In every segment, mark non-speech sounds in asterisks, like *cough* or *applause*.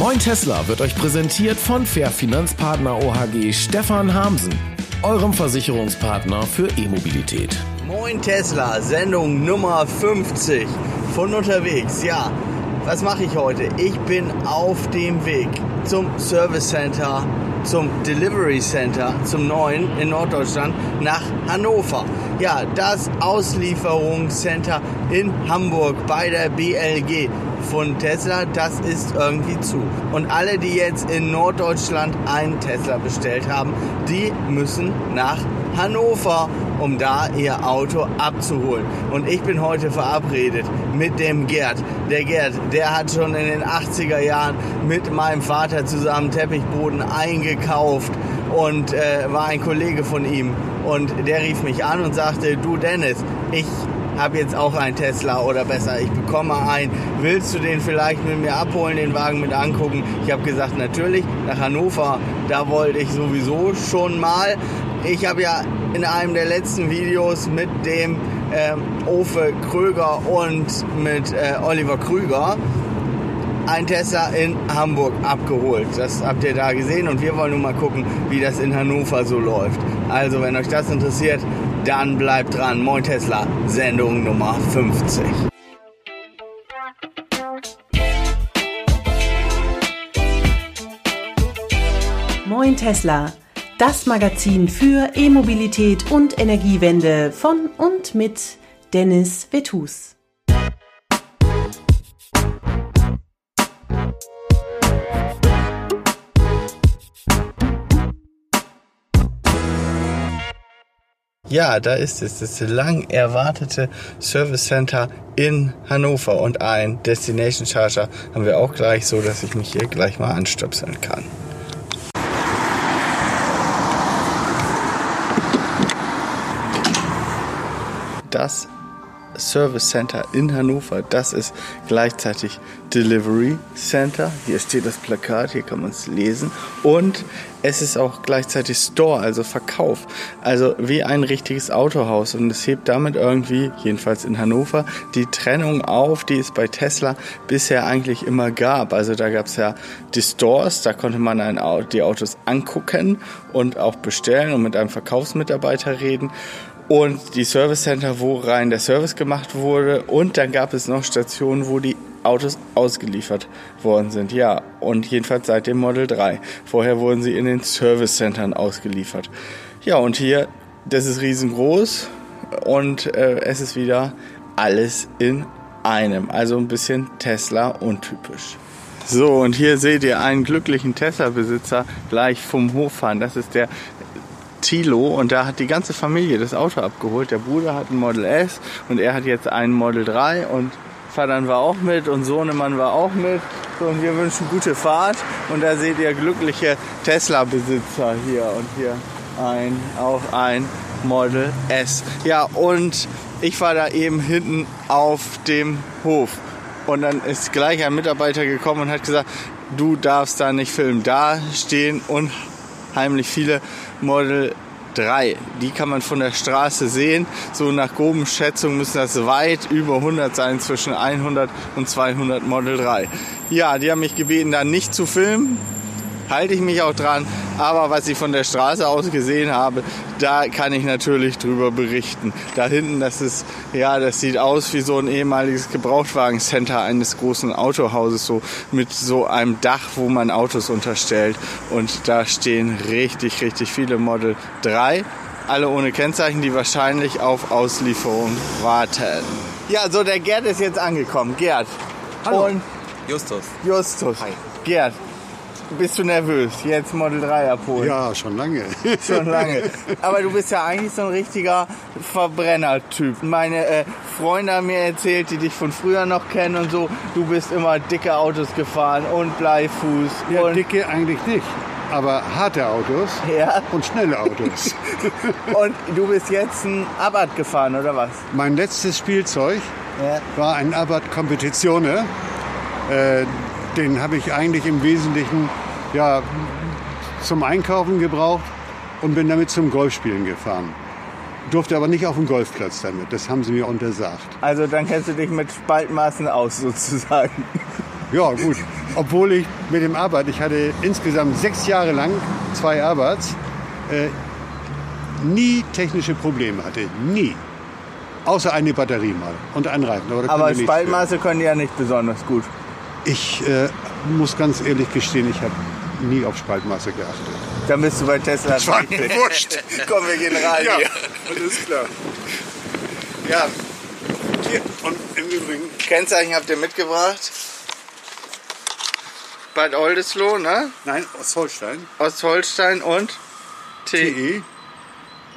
Moin Tesla wird euch präsentiert von Fair Finanzpartner OHG Stefan Hamsen, eurem Versicherungspartner für E-Mobilität. Moin Tesla, Sendung Nummer 50 von unterwegs. Ja, was mache ich heute? Ich bin auf dem Weg zum Service Center, zum Delivery Center, zum neuen in Norddeutschland nach Hannover. Ja, das Auslieferungscenter in Hamburg bei der BLG von Tesla, das ist irgendwie zu. Und alle, die jetzt in Norddeutschland einen Tesla bestellt haben, die müssen nach Hannover, um da ihr Auto abzuholen. Und ich bin heute verabredet mit dem Gerd. Der Gerd, der hat schon in den 80er Jahren mit meinem Vater zusammen Teppichboden eingekauft und äh, war ein Kollege von ihm. Und der rief mich an und sagte, du Dennis, ich habe jetzt auch einen Tesla oder besser, ich bekomme einen. Willst du den vielleicht mit mir abholen, den Wagen mit angucken? Ich habe gesagt, natürlich, nach Hannover, da wollte ich sowieso schon mal. Ich habe ja in einem der letzten Videos mit dem ähm, Ofe Kröger und mit äh, Oliver Krüger ein Tesla in Hamburg abgeholt. Das habt ihr da gesehen und wir wollen nun mal gucken, wie das in Hannover so läuft. Also, wenn euch das interessiert, dann bleibt dran. Moin Tesla, Sendung Nummer 50. Moin Tesla, das Magazin für E-Mobilität und Energiewende von und mit Dennis Vetus. Ja, da ist es, das lang erwartete Service Center in Hannover und ein Destination Charger haben wir auch gleich so, dass ich mich hier gleich mal anstöpseln kann. Das Service Center in Hannover. Das ist gleichzeitig Delivery Center. Hier steht das Plakat, hier kann man es lesen. Und es ist auch gleichzeitig Store, also Verkauf. Also wie ein richtiges Autohaus. Und es hebt damit irgendwie, jedenfalls in Hannover, die Trennung auf, die es bei Tesla bisher eigentlich immer gab. Also da gab es ja die Stores, da konnte man ein, die Autos angucken und auch bestellen und mit einem Verkaufsmitarbeiter reden und die Service Center, wo rein der Service gemacht wurde. Und dann gab es noch Stationen, wo die Autos ausgeliefert worden sind. Ja, und jedenfalls seit dem Model 3. Vorher wurden sie in den Service Centern ausgeliefert. Ja, und hier, das ist riesengroß und äh, es ist wieder alles in einem. Also ein bisschen Tesla untypisch. So, und hier seht ihr einen glücklichen Tesla-Besitzer gleich vom Hof fahren. Das ist der Tilo und da hat die ganze Familie das Auto abgeholt. Der Bruder hat ein Model S und er hat jetzt einen Model 3 und Vater war auch mit und Sohnemann war auch mit. So, und wir wünschen gute Fahrt und da seht ihr glückliche Tesla-Besitzer hier und hier ein, auch ein Model S. Ja, und ich war da eben hinten auf dem Hof. Und dann ist gleich ein Mitarbeiter gekommen und hat gesagt, du darfst da nicht filmen. Da stehen unheimlich viele Model 3. Die kann man von der Straße sehen. So nach groben Schätzungen müssen das weit über 100 sein, zwischen 100 und 200 Model 3. Ja, die haben mich gebeten, da nicht zu filmen halte ich mich auch dran. Aber was ich von der Straße aus gesehen habe, da kann ich natürlich drüber berichten. Da hinten, das ist, ja, das sieht aus wie so ein ehemaliges Gebrauchtwagencenter eines großen Autohauses, so mit so einem Dach, wo man Autos unterstellt. Und da stehen richtig, richtig viele Model 3 alle ohne Kennzeichen, die wahrscheinlich auf Auslieferung warten. Ja, so der Gerd ist jetzt angekommen. Gerd. Hallo. Und Justus. Justus. Hi. Gerd, bist du nervös, jetzt Model 3 abholen? Ja, schon lange. *laughs* Schon lange. Aber du bist ja eigentlich so ein richtiger Verbrenner-Typ. Meine äh, Freunde haben mir erzählt, die dich von früher noch kennen und so, du bist immer dicke Autos gefahren und Bleifuß. Ja, und dicke eigentlich nicht. Aber harte Autos Ja. und schnelle Autos. *laughs* Und du bist jetzt ein Abarth gefahren, oder was? mein letztes Spielzeug Ja. war ein Abarth Competizione. Äh, den habe ich eigentlich im Wesentlichen ja, zum Einkaufen gebraucht und bin damit zum Golfspielen gefahren. Durfte aber nicht auf dem Golfplatz damit. Das haben sie mir untersagt. Also dann kennst du dich mit Spaltmaßen aus, sozusagen. Ja, gut. Obwohl ich mit dem Arbeit, ich hatte insgesamt sechs Jahre lang zwei Arbeits, äh, nie technische Probleme hatte. Nie. Außer eine Batterie mal und ein Reifen. Aber, aber Spaltmaße können ja nicht besonders gut. Ich äh, muss ganz ehrlich gestehen, ich habe nie auf Spaltmaße geachtet. Dann bist du bei Tesla. Das war mir wurscht. *laughs* Komm, wir gehen rein Ja, hier. alles klar. Ja. Hier, und im Übrigen, Kennzeichen habt ihr mitgebracht? Bad Oldesloe, ne? nein, aus Holstein, Ostholstein und T TE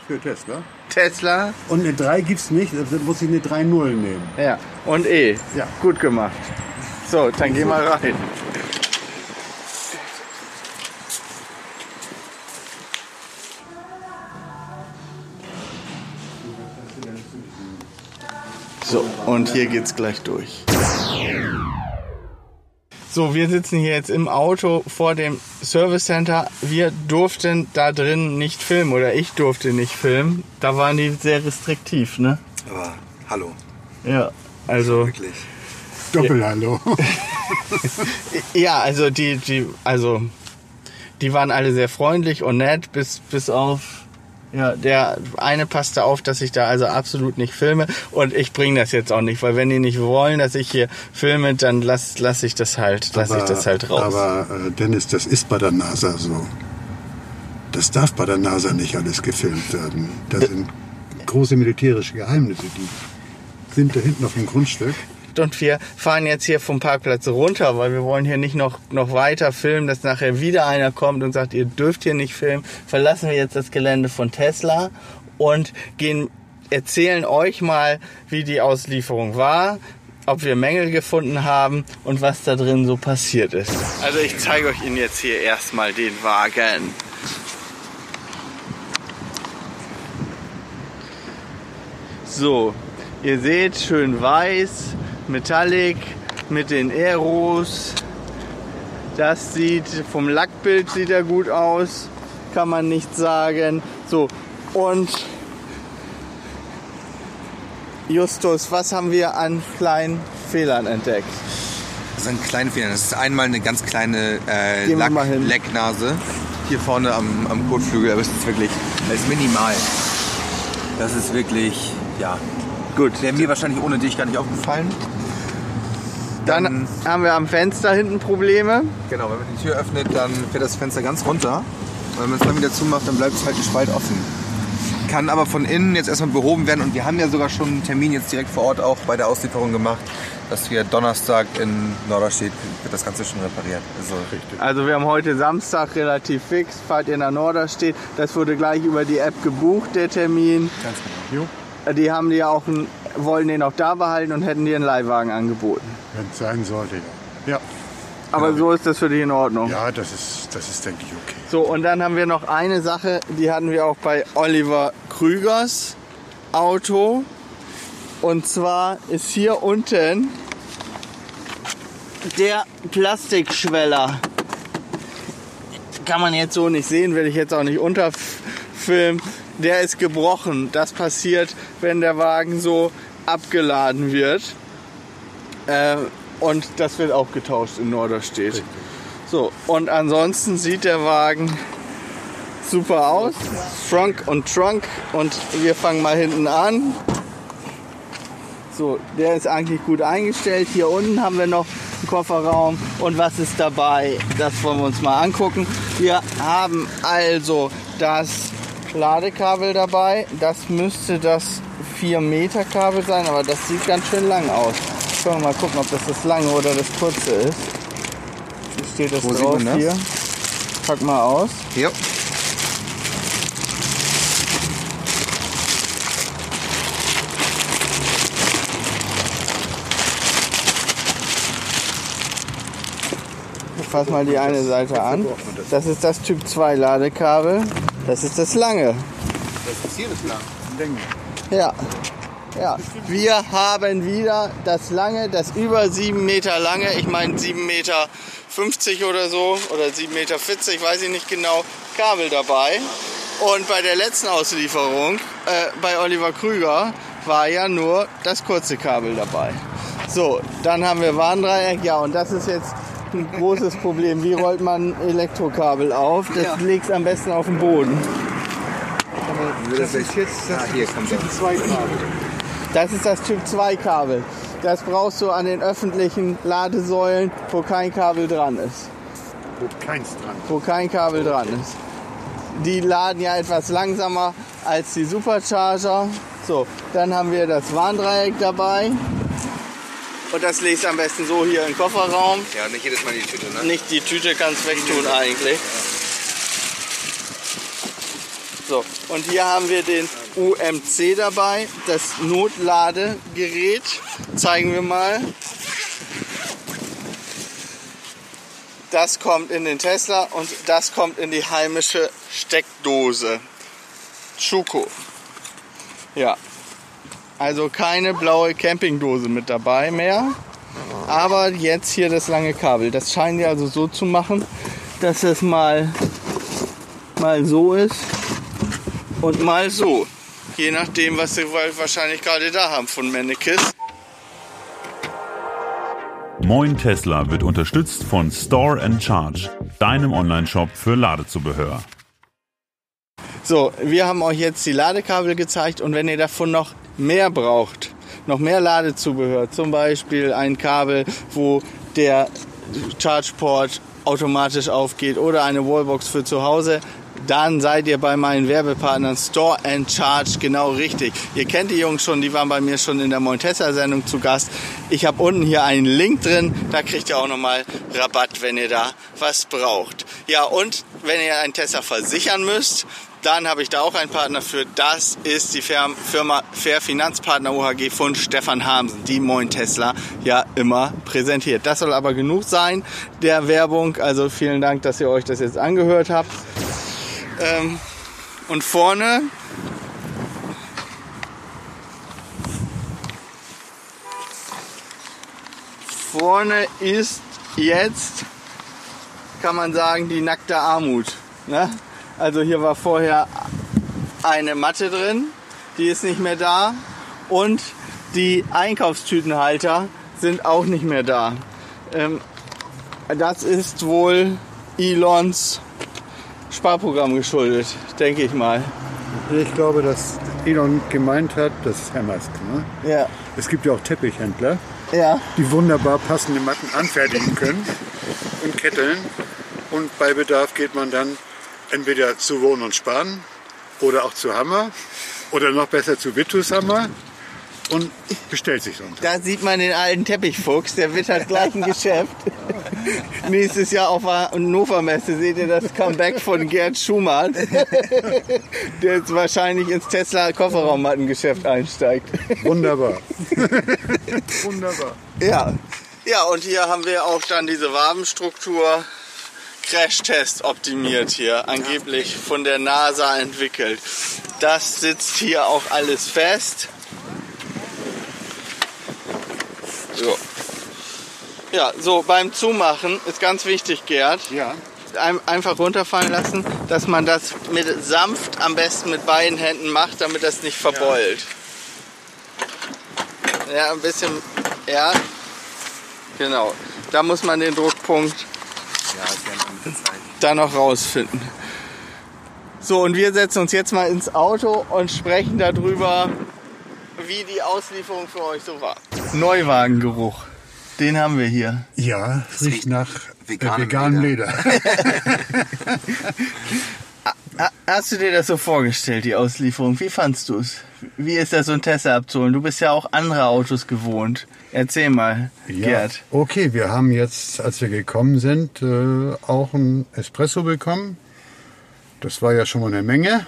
für Tesla. Tesla. Und eine 3 gibt es nicht, also muss ich eine 3 0 nehmen. Ja. Und E. Ja. Gut gemacht. So, dann geh mal rein. So, und hier geht's gleich durch. So, wir sitzen hier jetzt im Auto vor dem Service Center. Wir durften da drin nicht filmen oder ich durfte nicht filmen. Da waren die sehr restriktiv, ne? Aber hallo, Ja, also wirklich. Doppelhallo. *laughs* ja, also die die also die waren alle sehr freundlich und nett bis bis auf ja, der eine passte auf, dass ich da also absolut nicht filme und ich bringe das jetzt auch nicht, weil wenn die nicht wollen, dass ich hier filme, dann lass lass ich das halt, lass ich das halt raus. Aber äh, Dennis, das ist bei der NASA so. Das darf bei der NASA nicht alles gefilmt werden. Da sind große militärische Geheimnisse, die sind da hinten auf dem Grundstück. Und wir fahren jetzt hier vom Parkplatz runter, weil wir wollen hier nicht noch, noch weiter filmen, dass nachher wieder einer kommt und sagt, ihr dürft hier nicht filmen. Verlassen wir jetzt das Gelände von Tesla und gehen, erzählen euch mal, wie die Auslieferung war, ob wir Mängel gefunden haben und was da drin so passiert ist. Also ich zeige euch Ihnen jetzt hier erstmal den Wagen. So, ihr seht, schön weiß, metallic, mit den Aeros. Das sieht, vom Lackbild sieht er gut aus, kann man nicht sagen. So, und Justus, was haben wir an kleinen Fehlern entdeckt? Das sind kleine Fehler. Das ist einmal eine ganz kleine äh, Lack. Lecknase. Hier vorne am, am Kotflügel. Aber es ist wirklich, das ist minimal. Das ist wirklich, ja. Gut, Wäre mir wahrscheinlich ohne dich gar nicht aufgefallen. dann dann- haben wir am Fenster hinten Probleme. Genau, wenn man die Tür öffnet, dann fährt das Fenster ganz runter. Und wenn man es dann wieder zumacht, dann bleibt es halt ein Spalt offen. Kann aber von innen jetzt erstmal behoben werden. Und wir haben ja sogar schon einen Termin jetzt direkt vor Ort auch bei der Auslieferung gemacht, dass wir Donnerstag in Norderstedt wird das Ganze schon repariert. Also richtig. Also wir haben heute Samstag relativ fix, fahrt ihr nach Norderstedt. Das wurde gleich über die App gebucht, der Termin. Ganz genau. Jo, Die haben die auch, einen- wollen den auch da behalten und hätten dir einen Leihwagen angeboten. wenn es sein sollte, ja. Aber so ist das für dich in Ordnung. Ja, das ist, das ist denke ich, okay. So, und dann haben wir noch eine Sache, die hatten wir auch bei Oliver Krügers Auto. Und zwar ist hier unten der Plastikschweller. Kann man jetzt so nicht sehen, will ich jetzt auch nicht unterfilmen. Der ist gebrochen. Das passiert, wenn der Wagen so abgeladen wird. Äh, und das wird auch getauscht in Norderstedt. So, und ansonsten sieht der Wagen super aus. Trunk und Trunk. Und wir fangen mal hinten an. So, der ist eigentlich gut eingestellt. Hier unten haben wir noch einen Kofferraum. Und was ist dabei? Das wollen wir uns mal angucken. Wir haben also das Ladekabel dabei. Das müsste das 4 Meter Kabel sein, aber das sieht ganz schön lang aus. Können wir mal gucken, ob das das lange oder das kurze ist. Hier steht das Wo drauf das? hier. Pack mal aus. Ja. Ich fass mal die eine Seite an. Das ist das Typ 2 Ladekabel. Das ist das lange. Das ist hier das lang. Ja. Ja. Wir haben wieder das lange, das über 7 Meter lange, ich meine 7 Meter 50 oder so oder 7 Meter 40, weiß ich nicht genau, Kabel dabei. Und bei der letzten Auslieferung äh, bei Oliver Krüger war ja nur das kurze Kabel dabei. So, dann haben wir Warndreieck. Ja, und das ist jetzt ein großes Problem. Wie rollt man Elektrokabel auf? Das Ja. legst am besten auf den Boden. Das ist jetzt das Ah, hier kommt Typ. 2 Kabel. Das ist das Typ 2 Kabel. Das brauchst du an den öffentlichen Ladesäulen, wo kein Kabel dran ist. Wo keins dran. Wo kein Kabel dran ist. Die laden ja etwas langsamer als die Supercharger. So, dann haben wir das Warndreieck dabei. Und das legst du am besten so hier im Kofferraum. Ja, nicht jedes Mal die Tüte, ne? Nicht die Tüte kannst wegtun eigentlich. So, und hier haben wir den UMC dabei, das Notladegerät. Zeigen wir mal. Das kommt in den Tesla und das kommt in die heimische Steckdose. Schuko. Ja. Also keine blaue Campingdose mit dabei mehr. Aber jetzt hier das lange Kabel. Das scheinen die also so zu machen, dass es mal, mal so ist und mal so. Je nachdem, was sie wahrscheinlich gerade da haben von Mennekes. Moin Tesla wird unterstützt von Store and Charge, deinem Online-Shop für Ladezubehör. So, wir haben euch jetzt die Ladekabel gezeigt und wenn ihr davon noch mehr braucht, noch mehr Ladezubehör, zum Beispiel ein Kabel, wo der Chargeport automatisch aufgeht oder eine Wallbox für zu Hause, dann seid ihr bei meinen Werbepartnern Store and Charge genau richtig. Ihr kennt die Jungs schon, die waren bei mir schon in der Montessa-Sendung zu Gast. Ich habe unten hier einen Link drin, da kriegt ihr auch nochmal Rabatt, wenn ihr da was braucht. Ja, und wenn ihr einen Tesla versichern müsst, dann habe ich da auch einen Partner für. Das ist die Firma, Fair Finanzpartner OHG von Stefan Hamsen, die Moin Tesla ja immer präsentiert. Das soll aber genug sein der Werbung. Also vielen Dank, dass ihr euch das jetzt angehört habt. Ähm, und vorne vorne ist jetzt, kann man sagen, die nackte Armut. Ne? Also hier war vorher eine Matte drin, die ist nicht mehr da. Und die Einkaufstütenhalter sind auch nicht mehr da. Ähm, das ist wohl Elons Sparprogramm geschuldet, denke ich mal. Ich glaube, dass Elon gemeint hat, das ist Herr Musk. Ne? Ja. Es gibt ja auch Teppichhändler, Ja. die wunderbar passende Matten anfertigen können und ketteln. Und bei Bedarf geht man dann entweder zu Wohnen und Sparen oder auch zu Hammer oder noch besser zu Vitus Hammer und bestellt sich Teil. Da sieht man den alten Teppichfuchs, der wittert gleich ein *laughs* Geschäft. Nächstes Jahr auf der Hannover Messe seht ihr das Comeback von Gerd Schumann, *laughs* der jetzt wahrscheinlich ins Tesla Kofferraummattengeschäft einsteigt. Wunderbar. *laughs* Wunderbar. Ja. Ja, und hier haben wir auch dann diese Wabenstruktur Crash-Test optimiert hier, angeblich von der NASA entwickelt. Das sitzt hier auch alles fest. So. Ja, so beim Zumachen ist ganz wichtig, Gerd, Ja. ein- einfach runterfallen lassen, dass man das mit sanft am besten mit beiden Händen macht, damit das nicht verbeult. Ja, ein bisschen, ja, genau. Da muss man den Druckpunkt Ja, das lernt man mit der Zeit. da noch rausfinden. So, und wir setzen uns jetzt mal ins Auto und sprechen darüber, wie die Auslieferung für euch so war. Neuwagengeruch, den haben wir hier. Ja, riecht nach veganem äh, veganem Leder. Ha- *laughs* Hast du dir das so vorgestellt, die Auslieferung? Wie fandst du es? Wie ist das, so ein Tesla abzuholen? Du bist ja auch andere Autos gewohnt. Erzähl mal, Ja, Gerd. okay, wir haben jetzt, als wir gekommen sind, äh, auch ein Espresso bekommen. Das war ja schon mal eine Menge.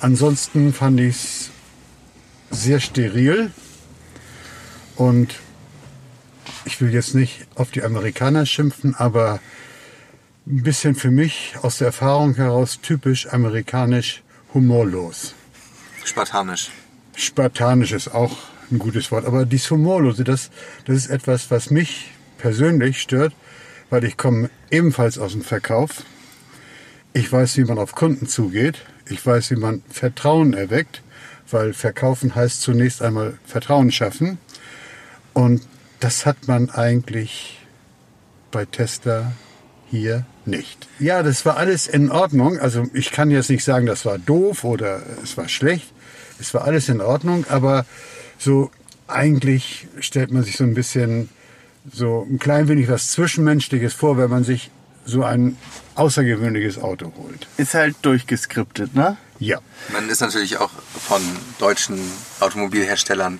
Ansonsten fand ich es sehr steril und ich will jetzt nicht auf die Amerikaner schimpfen, aber ein bisschen für mich aus der Erfahrung heraus typisch amerikanisch humorlos. Spartanisch. Spartanisch ist auch ein gutes Wort, aber die Humorlose, das, das ist etwas, was mich persönlich stört, weil ich komme ebenfalls aus dem Verkauf. Ich weiß, wie man auf Kunden zugeht. Ich weiß, wie man Vertrauen erweckt, weil verkaufen heißt zunächst einmal Vertrauen schaffen. Und das hat man eigentlich bei Tesla hier nicht. Ja, das war alles in Ordnung. Also ich kann jetzt nicht sagen, das war doof oder es war schlecht. Es war alles in Ordnung, aber so eigentlich stellt man sich so ein bisschen so ein klein wenig was Zwischenmenschliches vor, wenn man sich so ein außergewöhnliches Auto holt. Ist halt durchgeskriptet, ne? Ja. Man ist natürlich auch von deutschen Automobilherstellern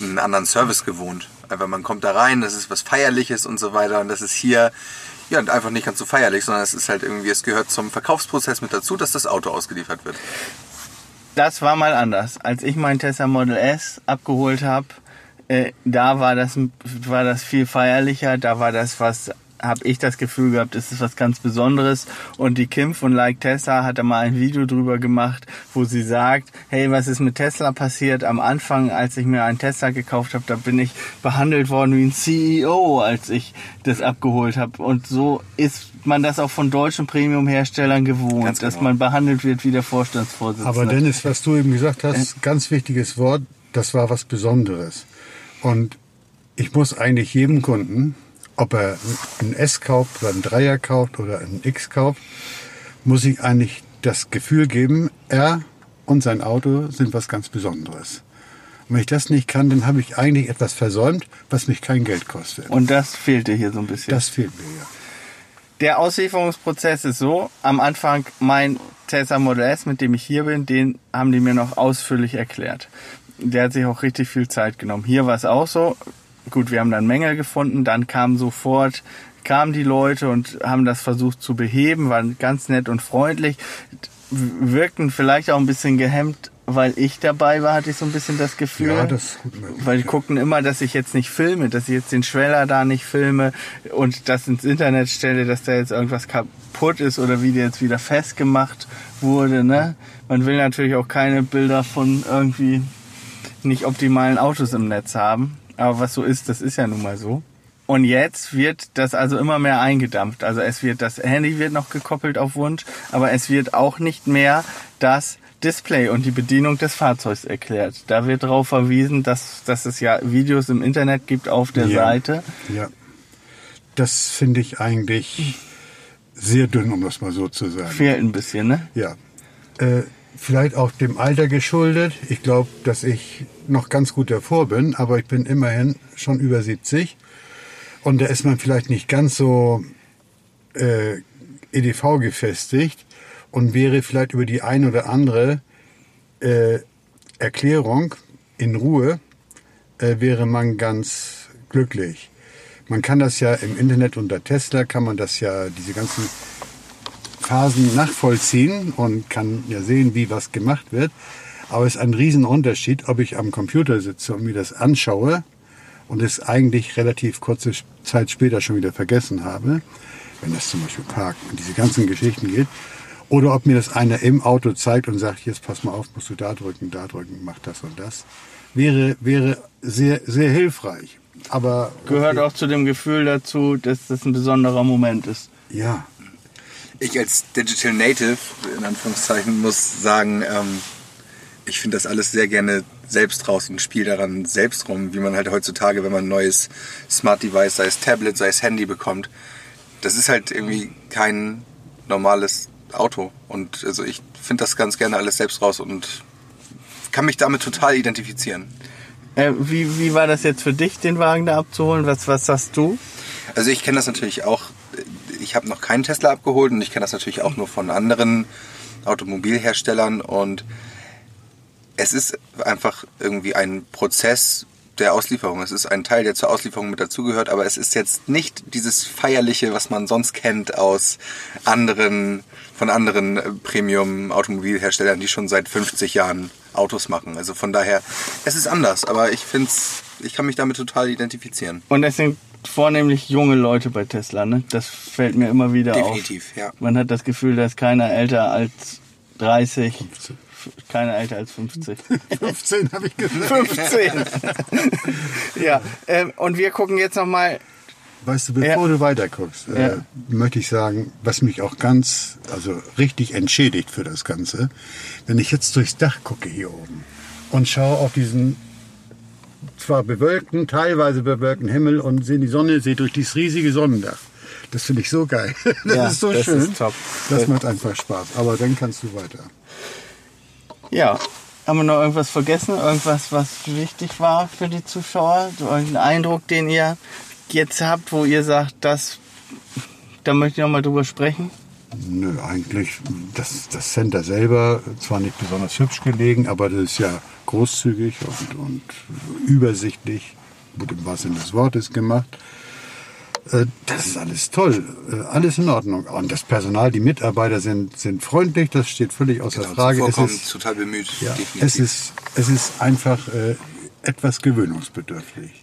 einen anderen Service gewohnt. Einfach man kommt da rein, das ist was Feierliches und so weiter. Und das ist hier ja einfach nicht ganz so feierlich, sondern es ist halt irgendwie, es gehört zum Verkaufsprozess mit dazu, dass das Auto ausgeliefert wird. Das war mal anders. Als ich mein Tesla Model S abgeholt habe, äh, da war das, war das viel feierlicher. Da war das was habe ich das Gefühl gehabt, es ist was ganz Besonderes. Und die Kim von Like Tesla hat da mal ein Video drüber gemacht, wo sie sagt, hey, was ist mit Tesla passiert? Am Anfang, als ich mir einen Tesla gekauft habe, da bin ich behandelt worden wie ein CEO, als ich das abgeholt habe. Und so ist man das auch von deutschen Premium-Herstellern gewohnt, genau. dass man behandelt wird wie der Vorstandsvorsitzende. Aber Dennis, was du eben gesagt hast, ganz wichtiges Wort, das war was Besonderes. Und ich muss eigentlich jedem Kunden, ob er ein S kauft oder ein Dreier kauft oder ein X kauft, muss ich eigentlich das Gefühl geben, er und sein Auto sind was ganz Besonderes. Und wenn ich das nicht kann, dann habe ich eigentlich etwas versäumt, was mich kein Geld kostet. Und das fehlte hier so ein bisschen. das fehlt mir ja. Der Auslieferungsprozess ist so, am Anfang mein Tesla Model S, mit dem ich hier bin, den haben die mir noch ausführlich erklärt. Der hat sich auch richtig viel Zeit genommen. Hier war es auch so. Gut, wir haben dann Mängel gefunden, dann kam sofort kamen die Leute und haben das versucht zu beheben, waren ganz nett und freundlich, wirkten vielleicht auch ein bisschen gehemmt, weil ich dabei war, hatte ich so ein bisschen das Gefühl. Ja, das. Weil die guckten immer, dass ich jetzt nicht filme, dass ich jetzt den Schweller da nicht filme und das ins Internet stelle, dass da jetzt irgendwas kaputt ist oder wie der jetzt wieder festgemacht wurde. Ne? Man will natürlich auch keine Bilder von irgendwie nicht optimalen Autos im Netz haben. Aber was so ist, das ist ja nun mal so. Und jetzt wird das also immer mehr eingedampft. Also es wird, das Handy wird noch gekoppelt auf Wunsch, aber es wird auch nicht mehr das Display und die Bedienung des Fahrzeugs erklärt. Da wird darauf verwiesen, dass, dass es ja Videos im Internet gibt auf der Ja. Seite. Ja. Das finde ich eigentlich sehr dünn, um das mal so zu sagen. Fehlt ein bisschen, ne? Ja. Äh, vielleicht auch dem Alter geschuldet. Ich glaube, dass ich noch ganz gut davor bin, aber ich bin immerhin schon über 70. Und da ist man vielleicht nicht ganz so äh, EDV gefestigt und wäre vielleicht über die ein oder andere äh, Erklärung in Ruhe, äh, wäre man ganz glücklich. Man kann das ja im Internet unter Tesla, kann man das ja, diese ganzen Phasen nachvollziehen und kann ja sehen, wie was gemacht wird. Aber es ist ein Riesenunterschied, ob ich am Computer sitze und mir das anschaue und es eigentlich relativ kurze Zeit später schon wieder vergessen habe, wenn das zum Beispiel Parken und diese ganzen Geschichten geht, oder ob mir das einer im Auto zeigt und sagt, jetzt pass mal auf, musst du da drücken, da drücken, mach das und das, wäre, wäre sehr, sehr hilfreich. Aber Gehört auch zu dem Gefühl dazu, dass das ein besonderer Moment ist. ja, Ich als Digital Native, in Anführungszeichen, muss sagen, ähm, ich finde das alles sehr gerne selbst raus und spiele daran selbst rum, wie man halt heutzutage, wenn man ein neues Smart Device, sei es Tablet, sei es Handy bekommt, das ist halt irgendwie kein normales Auto. Und also ich finde das ganz gerne alles selbst raus und kann mich damit total identifizieren. Äh, wie, wie war das jetzt für dich, den Wagen da abzuholen? Was, was sagst du? Also ich kenne das natürlich auch, ich habe noch keinen Tesla abgeholt und ich kenne das natürlich auch nur von anderen Automobilherstellern und es ist einfach irgendwie ein Prozess der Auslieferung. Es ist ein Teil, der zur Auslieferung mit dazugehört, aber es ist jetzt nicht dieses feierliche, was man sonst kennt aus anderen, von anderen äh, Premium-Automobilherstellern, die schon seit 50 Jahren Autos machen. Also von daher, es ist anders, aber ich finde ich kann mich damit total identifizieren. Und es sind vornehmlich junge Leute bei Tesla, ne? Das fällt mir immer wieder Definitiv, auf. ja. Man hat das Gefühl, da ist keiner älter als 30, f- keiner älter als 50. 15 habe ich gesagt. 15! *laughs* ja, ähm, und wir gucken jetzt nochmal, Weißt du, bevor Ja. du weiterguckst, Ja. äh, möchte ich sagen, was mich auch ganz, also richtig entschädigt für das Ganze, wenn ich jetzt durchs Dach gucke hier oben und schaue auf diesen zwar bewölkten, teilweise bewölkten Himmel und sehen die Sonne seht durch dieses riesige Sonnendach. Das finde ich so geil. *laughs* Das Ja, ist so das schön. ist top. Das macht einfach Spaß. Aber dann kannst du weiter. Ja. Haben wir noch irgendwas vergessen? Irgendwas, was wichtig war für die Zuschauer? So irgendeinen Eindruck, den ihr jetzt habt, wo ihr sagt, das, da möchte ich noch mal drüber sprechen? Nö, eigentlich, das, das Center selber, zwar nicht besonders hübsch gelegen, aber das ist ja großzügig und, und übersichtlich, gut im wahrsten Sinne des Wortes gemacht. Äh, Das ist alles toll, äh, alles in Ordnung. Und das Personal, die Mitarbeiter sind, sind freundlich, das steht völlig außer Frage. Es ist, total bemüht. ja, definitiv. es ist, es ist einfach äh, etwas gewöhnungsbedürftig.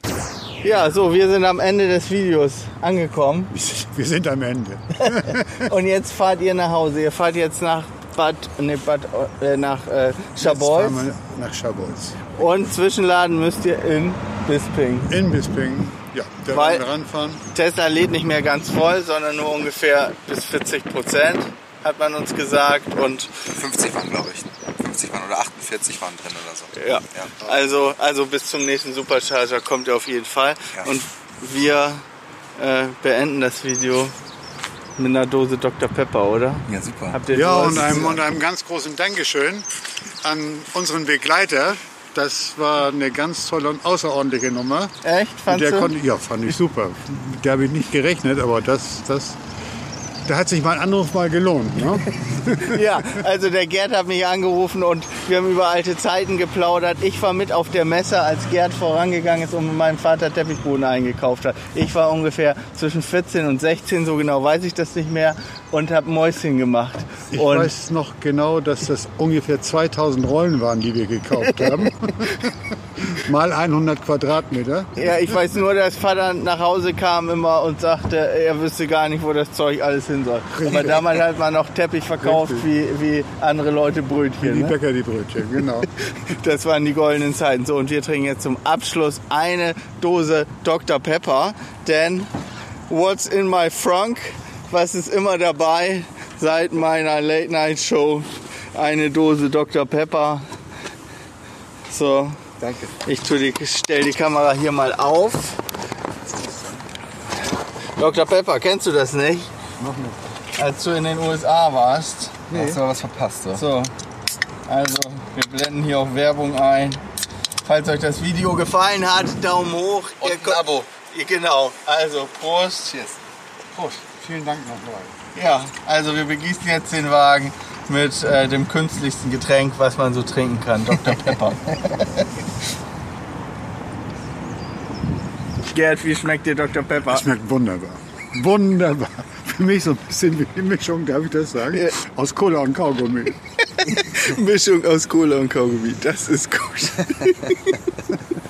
Ja, so, wir sind am Ende des Videos angekommen. Wir sind am Ende. *laughs* Und jetzt fahrt ihr nach Hause. Ihr fahrt jetzt nach Bad, ne, Bad, äh, nach äh, Jetzt Scharbeutz. fahren wir nach Scharbeutz. Und zwischenladen müsst ihr in Bisping. In Bisping, ja, da Weil- ranfahren. Tesla lädt nicht mehr ganz voll, sondern nur ungefähr bis 40 Prozent, hat man uns gesagt. Und 50 waren, glaube ich. 50 waren oder 48 waren drin oder so. ja, Also, also bis zum nächsten Supercharger kommt er auf jeden Fall. Ja. Und wir äh, beenden das Video mit einer Dose Dr. Pepper, oder? Ja, super. Habt ihr Ja, und einem, und einem ganz großen Dankeschön an unseren Begleiter. Das war eine ganz tolle und außerordentliche Nummer. Echt? Fandst der du? konnte, ja, fand ich super. Mit der habe ich nicht gerechnet, aber das, das, da hat sich mein Anruf mal gelohnt. Ne? *laughs* Ja, also der Gerd hat mich angerufen und wir haben über alte Zeiten geplaudert. Ich war mit auf der Messe, als Gerd vorangegangen ist und mit meinem Vater Teppichboden eingekauft hat. Ich war ungefähr zwischen 14 und 16, so genau weiß ich das nicht mehr, und habe Mäuschen gemacht. Ich und weiß noch genau, dass das ungefähr 2000 Rollen waren, die wir gekauft haben. *laughs* mal 100 Quadratmeter. ja, ich weiß nur, dass Vater nach Hause kam immer und sagte, er wüsste gar nicht, wo das Zeug alles hin soll. Aber Richtig. damals hat man noch Teppich verkauft wie, wie andere Leute Die Brötchen. Ne? Bäcker, die Brötchen, genau. *laughs* Das waren die goldenen Zeiten. So, und wir trinken jetzt zum Abschluss eine Dose Dr. Pepper. Denn what's in my frunk? Was ist immer dabei seit meiner Late Night Show? Eine Dose Dr. Pepper. So, Danke. ich tue die, stell die Kamera hier mal auf. Dr. Pepper, kennst du das nicht? Noch nicht. Als du in den USA warst. Nee. Hast du was verpasst, so. So, also wir blenden hier auch Werbung ein. Falls euch das Video gefallen hat, Daumen hoch. Und Ihr ein Abo. Genau, also Prost. Cheers. Prost. Vielen Dank nochmal. Ja, also wir begießen jetzt den Wagen mit äh, dem künstlichsten Getränk, was man so trinken kann, Dr. Pepper. *laughs* Gerd, wie schmeckt dir Dr. Pepper? Schmeckt wunderbar. Wunderbar. Für mich so ein bisschen wie die Mischung, darf ich das sagen? Ja. Aus Cola und Kaugummi. *laughs* Mischung aus Cola und Kaugummi, das ist gut. *laughs*